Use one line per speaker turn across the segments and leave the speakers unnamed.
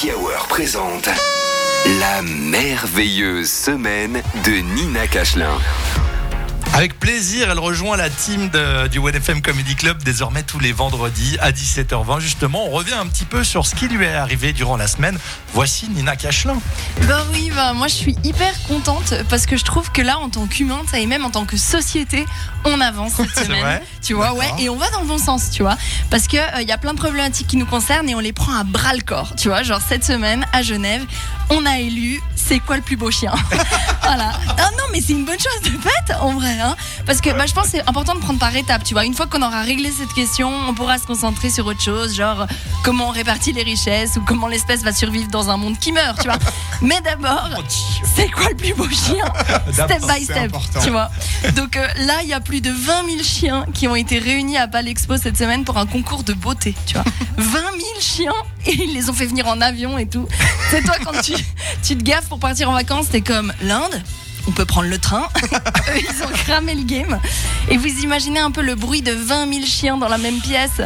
Happy Hour présente la merveilleuse semaine de Nina Cachelin.
Avec plaisir, elle rejoint la team de- du FM Comedy Club désormais tous les vendredis à 17h20. Justement, on revient un petit peu sur ce qui lui est arrivé durant la semaine. Voici Nina Cachelin.
Bah oui, bah moi je suis hyper contente parce que je trouve que là, en tant qu'humain, et même en tant que société, on avance cette
C'est
semaine.
vrai
tu vois, ouais, et on va dans le bon sens, tu vois. Parce que euh, il y a plein de problématiques qui nous concernent et on les prend à bras le corps, tu vois. Genre cette semaine à Genève, on a élu c'est quoi le plus beau chien? voilà. Ah non, mais c'est une bonne chose de fait en vrai, hein. Parce que bah, je pense que c'est important de prendre par étapes, tu vois. Une fois qu'on aura réglé cette question, on pourra se concentrer sur autre chose, genre comment on répartit les richesses ou comment l'espèce va survivre dans un monde qui meurt, tu vois. Mais d'abord, c'est quoi le plus beau chien? Step by step,
important.
tu vois. Donc euh, là, il y a plus de 20 000 chiens qui ont été réunis à Palexpo cette semaine pour un concours de beauté, tu vois. 20 000 chiens ils les ont fait venir en avion et tout. C'est toi quand tu, tu te gaffes pour partir en vacances, t'es comme l'Inde? On peut prendre le train. Eux, ils ont cramé le game. Et vous imaginez un peu le bruit de 20 000 chiens dans la même pièce.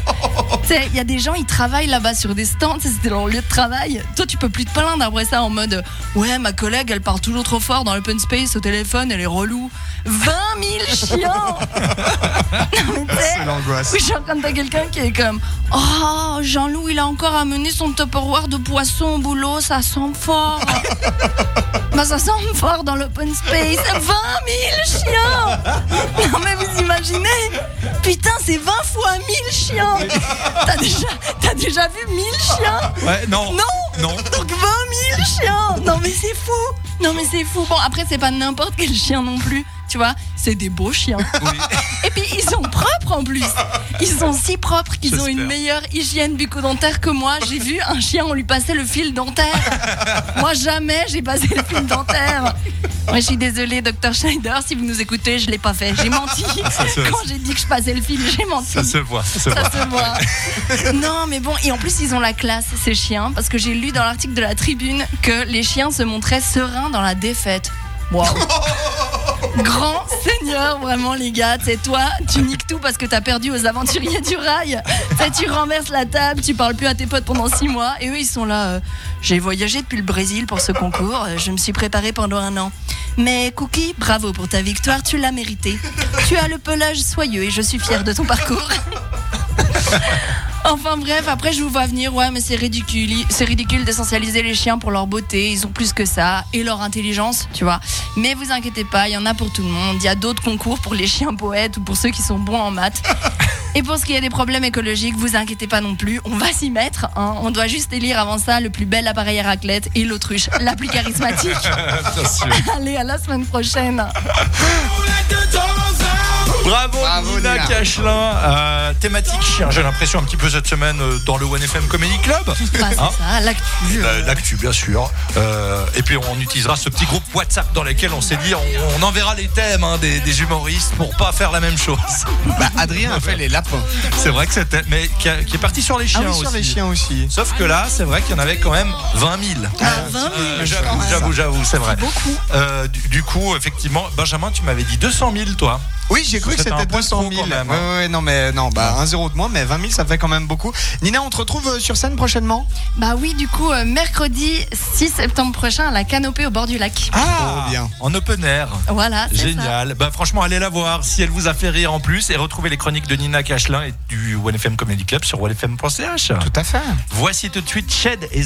Tu sais, Il y a des gens, ils travaillent là-bas sur des stands, c'était leur lieu de travail. Toi, tu peux plus te plaindre après ça en mode Ouais, ma collègue, elle parle toujours trop fort dans l'open space au téléphone, elle est relou. 20 000 chiens
C'est l'angoisse.
oui, je suis en train de quelqu'un qui est comme Oh, Jean-Loup, il a encore amené son Tupperware de poisson au boulot, ça sent fort. Bah, ça sent fort dans l'open space. 20 000 chiens Non, mais vous imaginez Putain, c'est 20 fois 1000 chiens T'as déjà, t'as déjà vu 1000 chiens?
Ouais, non.
Non?
Non.
Donc 20 000 chiens Non, mais c'est fou Non, mais c'est fou. Bon, après, c'est pas n'importe quel chien non plus. Tu vois, c'est des beaux chiens.
Oui.
Et puis ils sont propres en plus. Ils sont si propres qu'ils ont une meilleure hygiène bucco-dentaire que moi. J'ai vu un chien, on lui passait le fil dentaire. Moi jamais j'ai passé le fil dentaire. Moi je suis désolée, docteur Schneider, si vous nous écoutez, je l'ai pas fait. J'ai menti. Quand j'ai dit que je passais le fil, j'ai menti.
Ça se voit. Ça se voit.
Se voit. Non, mais bon, et en plus, ils ont la classe, ces chiens, parce que j'ai lu dans l'article de la Tribune que les chiens se montraient sereins dans la défaite. Waouh! Grand seigneur, vraiment, les gars. C'est toi, tu niques tout parce que t'as perdu aux aventuriers du rail. Tu renverses la table, tu parles plus à tes potes pendant six mois, et eux, ils sont là. euh, J'ai voyagé depuis le Brésil pour ce concours, euh, je me suis préparé pendant un an. Mais Cookie, bravo pour ta victoire, tu l'as mérité. Tu as le pelage soyeux et je suis fière de ton parcours. Enfin bref, après je vous vois venir, ouais mais c'est ridicule, c'est ridicule d'essentialiser les chiens pour leur beauté, ils ont plus que ça, et leur intelligence, tu vois. Mais vous inquiétez pas, il y en a pour tout le monde, il y a d'autres concours pour les chiens poètes ou pour ceux qui sont bons en maths. Et pour ce qui est des problèmes écologiques, vous inquiétez pas non plus, on va s'y mettre, hein. on doit juste élire avant ça le plus bel appareil à raclette et l'autruche, la plus charismatique. Allez, à la semaine prochaine.
Nina. Cachelin. Euh, thématique chien, j'ai l'impression un petit peu cette semaine euh, dans le FM Comedy Club.
Bah, c'est
Hein
ça, l'actu.
Euh, L'actu, bien sûr. Euh, et puis on utilisera ce petit groupe WhatsApp dans lequel on s'est dit on, on enverra les thèmes hein, des, des humoristes pour pas faire la même chose.
Bah, Adrien a fait les lapins.
C'est vrai que c'était, mais qui, a- qui est parti sur les
Ah
chiens
oui, sur
aussi.
les chiens aussi.
Sauf que là, c'est vrai qu'il y en avait quand même 20 000.
Ah, 20 000,
Euh, j'avoue, j'avoue, j'avoue, c'est vrai.
Beaucoup.
Euh, du, du coup, effectivement, Benjamin, tu m'avais dit 200 000, toi.
Oui, j'ai cru que
C'était un
c'était
peu
200
trop
000.
quand même,
Ouais,
hein.
ouais, ouais, non, mais non, bah, un zéro de moins, mais 20 000, ça fait quand même beaucoup. Nina, on te retrouve euh, sur scène prochainement?
Bah oui, du coup, euh, mercredi 6 septembre prochain à la canopée au bord du lac.
Ah, bien.
En open air.
Voilà, ça.
Génial. Bah, franchement, allez la voir si elle vous a fait rire en plus et retrouvez les chroniques de Nina Cachelin et du OneFM Comedy Club sur onefm.ch.
Tout à fait.
Voici tout de suite Shed et